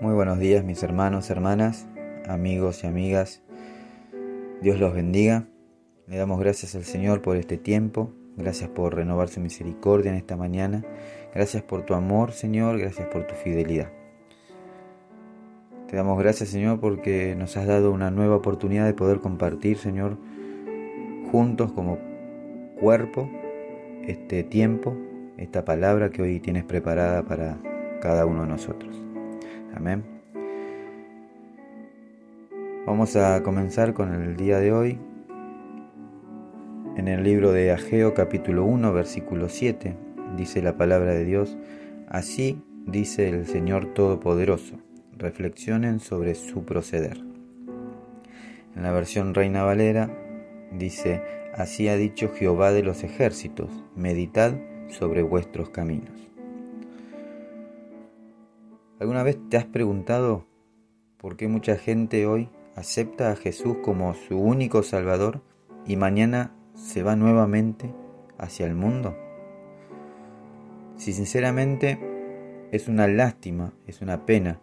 Muy buenos días mis hermanos, hermanas, amigos y amigas. Dios los bendiga. Le damos gracias al Señor por este tiempo. Gracias por renovar su misericordia en esta mañana. Gracias por tu amor, Señor. Gracias por tu fidelidad. Te damos gracias, Señor, porque nos has dado una nueva oportunidad de poder compartir, Señor, juntos como cuerpo, este tiempo, esta palabra que hoy tienes preparada para cada uno de nosotros. Amén. Vamos a comenzar con el día de hoy en el libro de Ageo capítulo 1 versículo 7. Dice la palabra de Dios, así dice el Señor Todopoderoso, reflexionen sobre su proceder. En la versión Reina Valera dice, así ha dicho Jehová de los ejércitos, meditad sobre vuestros caminos. ¿Alguna vez te has preguntado por qué mucha gente hoy acepta a Jesús como su único Salvador y mañana se va nuevamente hacia el mundo? Si sinceramente es una lástima, es una pena,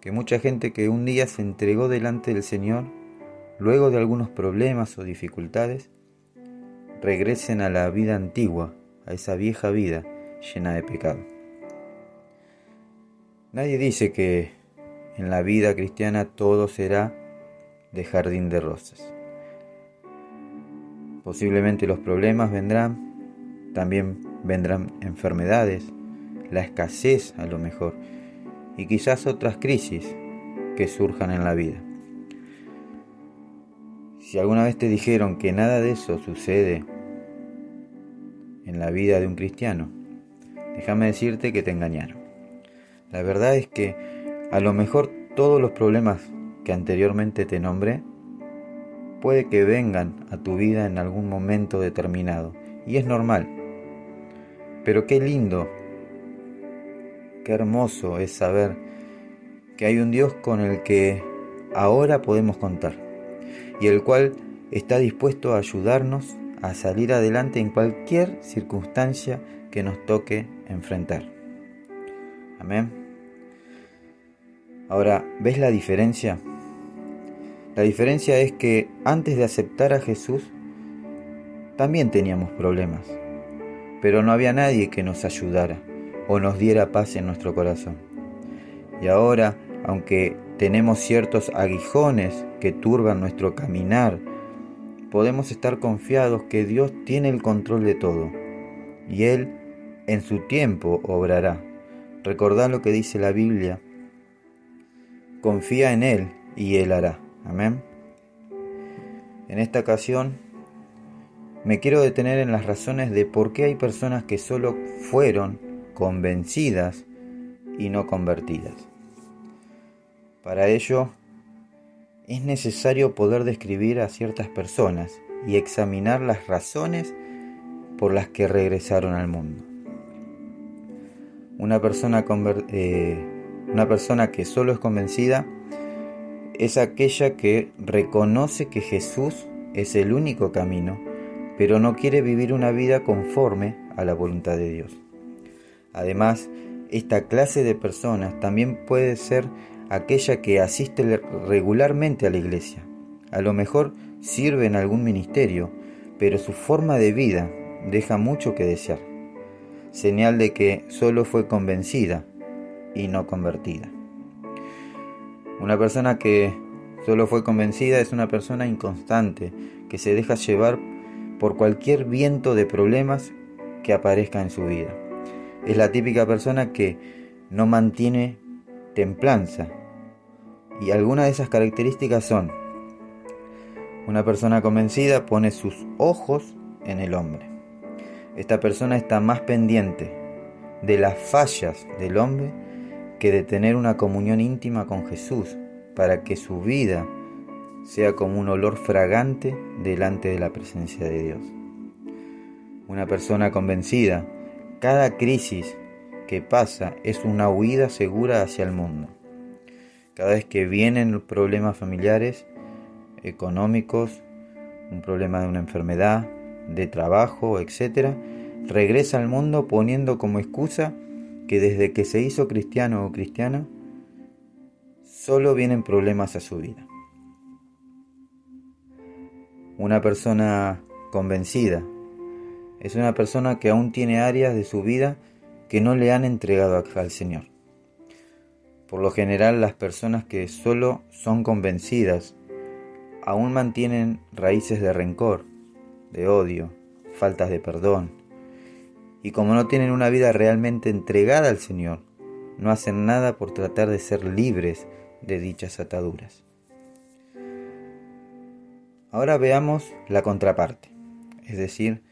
que mucha gente que un día se entregó delante del Señor, luego de algunos problemas o dificultades, regresen a la vida antigua, a esa vieja vida llena de pecado. Nadie dice que en la vida cristiana todo será de jardín de rosas. Posiblemente los problemas vendrán, también vendrán enfermedades, la escasez a lo mejor, y quizás otras crisis que surjan en la vida. Si alguna vez te dijeron que nada de eso sucede en la vida de un cristiano, déjame decirte que te engañaron. La verdad es que a lo mejor todos los problemas que anteriormente te nombré puede que vengan a tu vida en algún momento determinado y es normal. Pero qué lindo, qué hermoso es saber que hay un Dios con el que ahora podemos contar y el cual está dispuesto a ayudarnos a salir adelante en cualquier circunstancia que nos toque enfrentar. Amén. Ahora, ¿ves la diferencia? La diferencia es que antes de aceptar a Jesús, también teníamos problemas, pero no había nadie que nos ayudara o nos diera paz en nuestro corazón. Y ahora, aunque tenemos ciertos aguijones que turban nuestro caminar, podemos estar confiados que Dios tiene el control de todo y Él en su tiempo obrará. Recordad lo que dice la Biblia confía en Él y Él hará. Amén. En esta ocasión me quiero detener en las razones de por qué hay personas que solo fueron convencidas y no convertidas. Para ello es necesario poder describir a ciertas personas y examinar las razones por las que regresaron al mundo. Una persona eh, una persona que solo es convencida es aquella que reconoce que Jesús es el único camino, pero no quiere vivir una vida conforme a la voluntad de Dios. Además, esta clase de personas también puede ser aquella que asiste regularmente a la iglesia. A lo mejor sirve en algún ministerio, pero su forma de vida deja mucho que desear. Señal de que solo fue convencida y no convertida. Una persona que solo fue convencida es una persona inconstante, que se deja llevar por cualquier viento de problemas que aparezca en su vida. Es la típica persona que no mantiene templanza. Y algunas de esas características son, una persona convencida pone sus ojos en el hombre. Esta persona está más pendiente de las fallas del hombre que de tener una comunión íntima con Jesús para que su vida sea como un olor fragante delante de la presencia de Dios. Una persona convencida, cada crisis que pasa es una huida segura hacia el mundo. Cada vez que vienen problemas familiares, económicos, un problema de una enfermedad, de trabajo, etc., regresa al mundo poniendo como excusa que desde que se hizo cristiano o cristiana solo vienen problemas a su vida. Una persona convencida es una persona que aún tiene áreas de su vida que no le han entregado al Señor. Por lo general las personas que solo son convencidas aún mantienen raíces de rencor, de odio, faltas de perdón. Y como no tienen una vida realmente entregada al Señor, no hacen nada por tratar de ser libres de dichas ataduras. Ahora veamos la contraparte, es decir,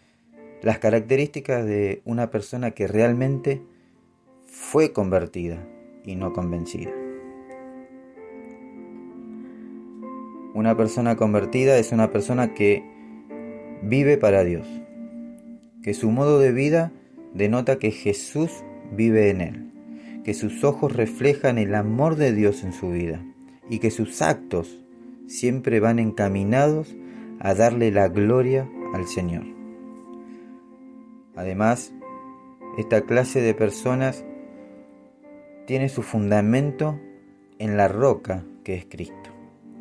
las características de una persona que realmente fue convertida y no convencida. Una persona convertida es una persona que vive para Dios, que su modo de vida denota que Jesús vive en él, que sus ojos reflejan el amor de Dios en su vida y que sus actos siempre van encaminados a darle la gloria al Señor. Además, esta clase de personas tiene su fundamento en la roca que es Cristo.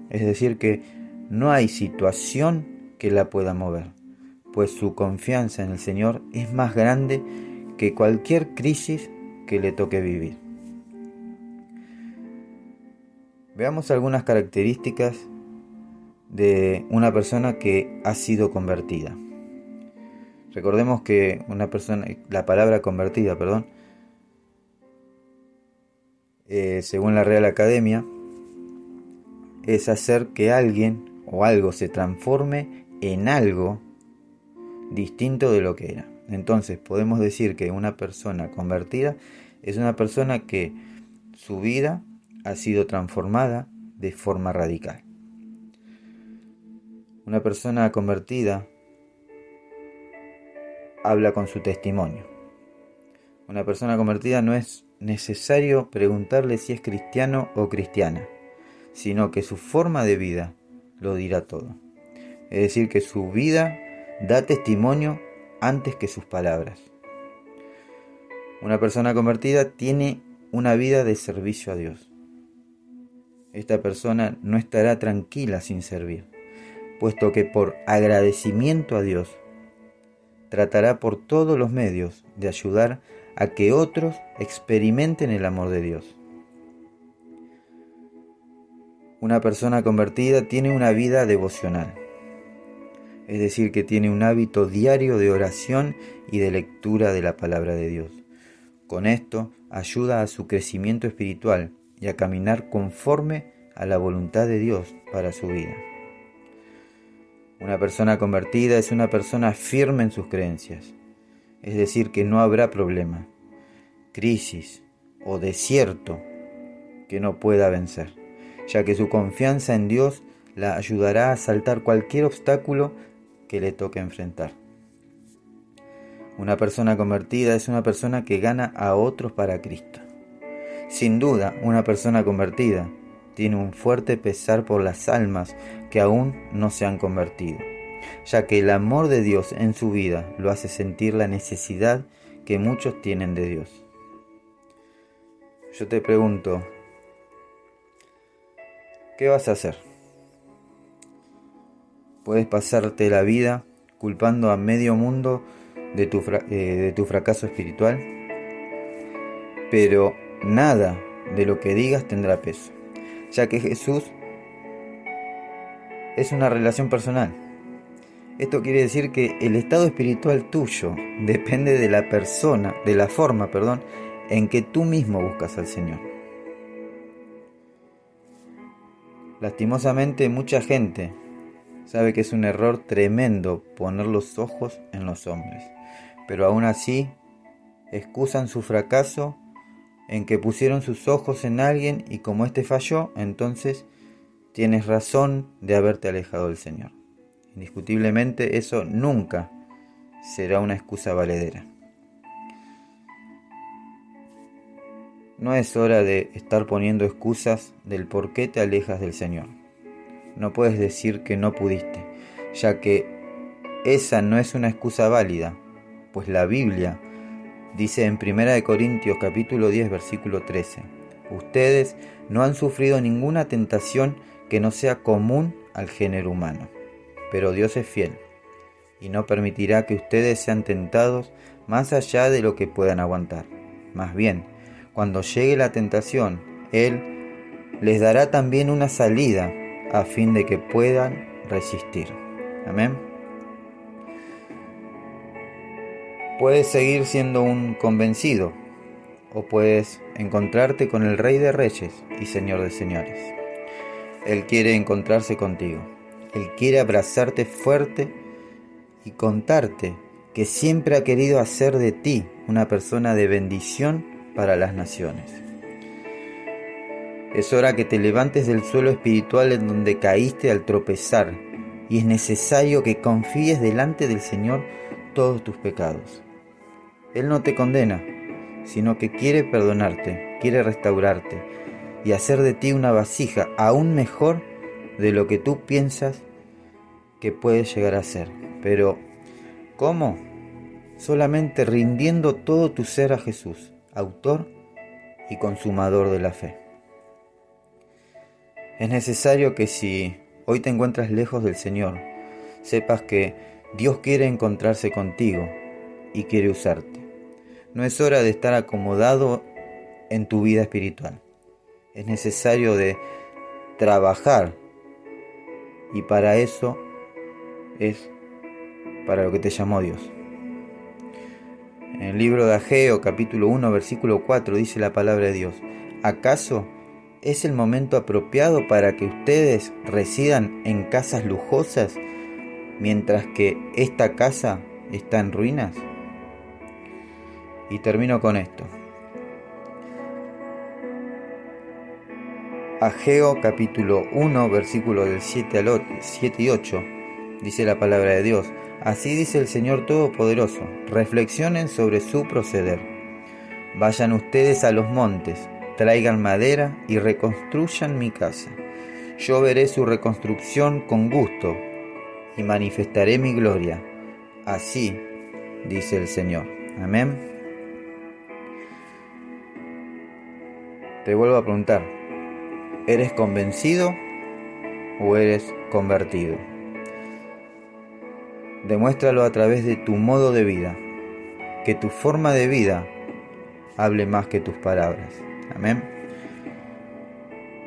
Es decir, que no hay situación que la pueda mover, pues su confianza en el Señor es más grande que cualquier crisis que le toque vivir. Veamos algunas características de una persona que ha sido convertida. Recordemos que una persona, la palabra convertida, perdón, eh, según la Real Academia, es hacer que alguien o algo se transforme en algo distinto de lo que era. Entonces podemos decir que una persona convertida es una persona que su vida ha sido transformada de forma radical. Una persona convertida habla con su testimonio. Una persona convertida no es necesario preguntarle si es cristiano o cristiana sino que su forma de vida lo dirá todo. Es decir, que su vida da testimonio antes que sus palabras. Una persona convertida tiene una vida de servicio a Dios. Esta persona no estará tranquila sin servir, puesto que por agradecimiento a Dios tratará por todos los medios de ayudar a que otros experimenten el amor de Dios. Una persona convertida tiene una vida devocional, es decir, que tiene un hábito diario de oración y de lectura de la palabra de Dios. Con esto ayuda a su crecimiento espiritual y a caminar conforme a la voluntad de Dios para su vida. Una persona convertida es una persona firme en sus creencias, es decir, que no habrá problema, crisis o desierto que no pueda vencer ya que su confianza en Dios la ayudará a saltar cualquier obstáculo que le toque enfrentar. Una persona convertida es una persona que gana a otros para Cristo. Sin duda, una persona convertida tiene un fuerte pesar por las almas que aún no se han convertido, ya que el amor de Dios en su vida lo hace sentir la necesidad que muchos tienen de Dios. Yo te pregunto, ¿Qué vas a hacer? Puedes pasarte la vida culpando a medio mundo de tu, eh, de tu fracaso espiritual, pero nada de lo que digas tendrá peso, ya que Jesús es una relación personal. Esto quiere decir que el estado espiritual tuyo depende de la persona, de la forma, perdón, en que tú mismo buscas al Señor. Lastimosamente mucha gente sabe que es un error tremendo poner los ojos en los hombres, pero aún así excusan su fracaso en que pusieron sus ojos en alguien y como éste falló, entonces tienes razón de haberte alejado del Señor. Indiscutiblemente eso nunca será una excusa valedera. No es hora de estar poniendo excusas del por qué te alejas del Señor. No puedes decir que no pudiste, ya que esa no es una excusa válida, pues la Biblia dice en 1 Corintios capítulo 10 versículo 13, Ustedes no han sufrido ninguna tentación que no sea común al género humano. Pero Dios es fiel y no permitirá que ustedes sean tentados más allá de lo que puedan aguantar. Más bien, cuando llegue la tentación, Él les dará también una salida a fin de que puedan resistir. Amén. Puedes seguir siendo un convencido o puedes encontrarte con el Rey de Reyes y Señor de Señores. Él quiere encontrarse contigo. Él quiere abrazarte fuerte y contarte que siempre ha querido hacer de ti una persona de bendición para las naciones. Es hora que te levantes del suelo espiritual en donde caíste al tropezar y es necesario que confíes delante del Señor todos tus pecados. Él no te condena, sino que quiere perdonarte, quiere restaurarte y hacer de ti una vasija aún mejor de lo que tú piensas que puedes llegar a ser. Pero, ¿cómo? Solamente rindiendo todo tu ser a Jesús, autor y consumador de la fe. Es necesario que si hoy te encuentras lejos del Señor, sepas que Dios quiere encontrarse contigo y quiere usarte. No es hora de estar acomodado en tu vida espiritual. Es necesario de trabajar y para eso es para lo que te llamó Dios. En el libro de Ageo capítulo 1 versículo 4 dice la palabra de Dios, ¿acaso es el momento apropiado para que ustedes residan en casas lujosas mientras que esta casa está en ruinas? Y termino con esto. Ageo capítulo 1 versículos del 7 al 7 y 8 dice la palabra de Dios. Así dice el Señor Todopoderoso. Reflexionen sobre su proceder. Vayan ustedes a los montes, traigan madera y reconstruyan mi casa. Yo veré su reconstrucción con gusto y manifestaré mi gloria. Así dice el Señor. Amén. Te vuelvo a preguntar, ¿eres convencido o eres convertido? Demuéstralo a través de tu modo de vida, que tu forma de vida hable más que tus palabras. Amén.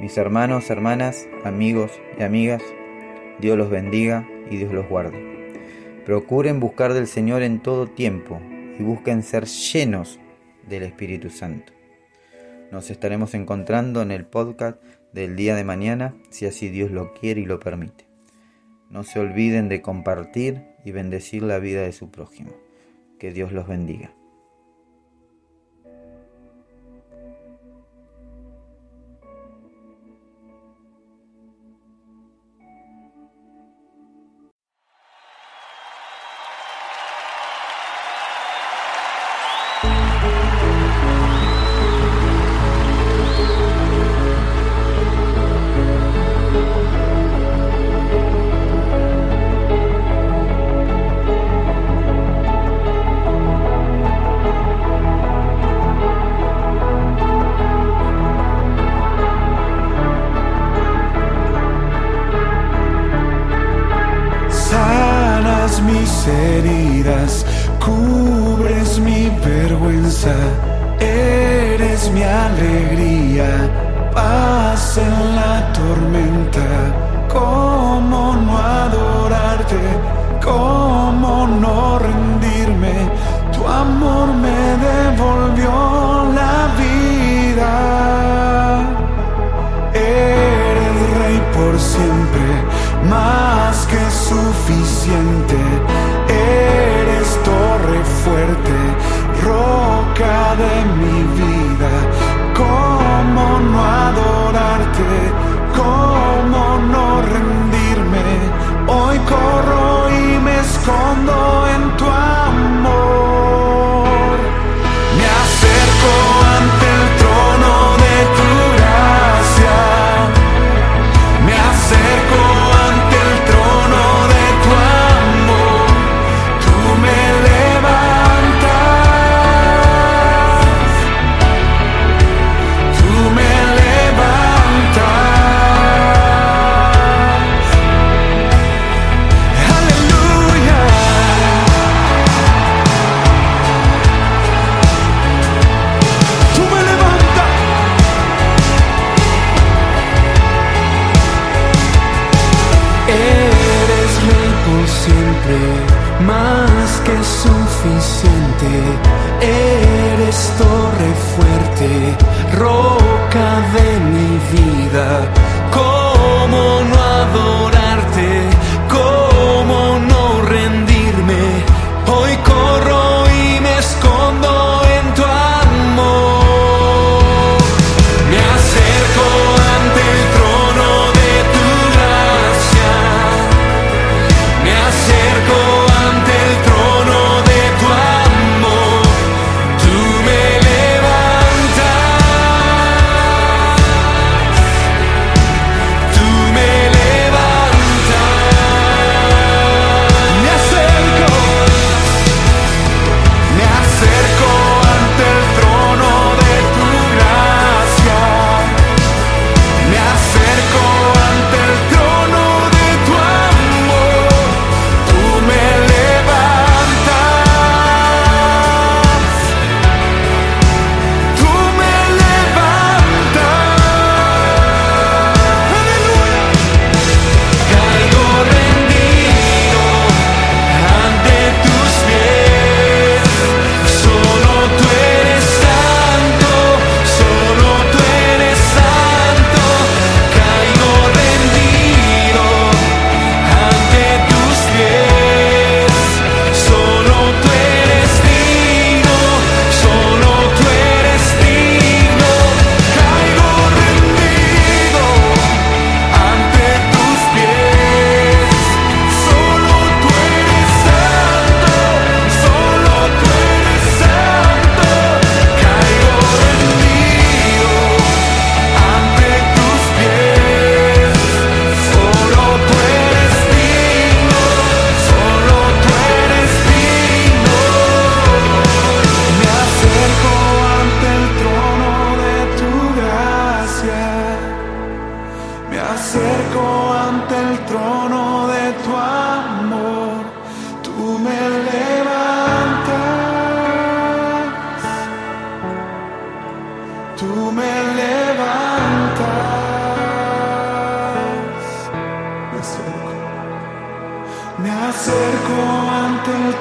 Mis hermanos, hermanas, amigos y amigas, Dios los bendiga y Dios los guarde. Procuren buscar del Señor en todo tiempo y busquen ser llenos del Espíritu Santo. Nos estaremos encontrando en el podcast del día de mañana, si así Dios lo quiere y lo permite. No se olviden de compartir y bendecir la vida de su prójimo. Que Dios los bendiga. Heridas, cubres mi vergüenza, eres mi alegría, paz en la tormenta, cómo no adorarte, cómo no rendirme, tu amor me devolvió la vida. Eres rey por siempre, más que suficiente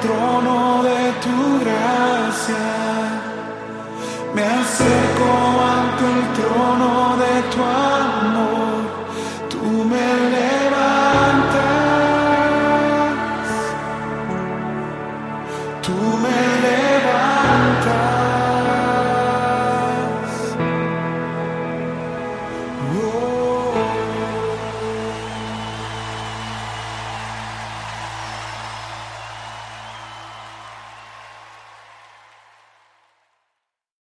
trono de tu gracia. Me acerco ante el trono de tu amor.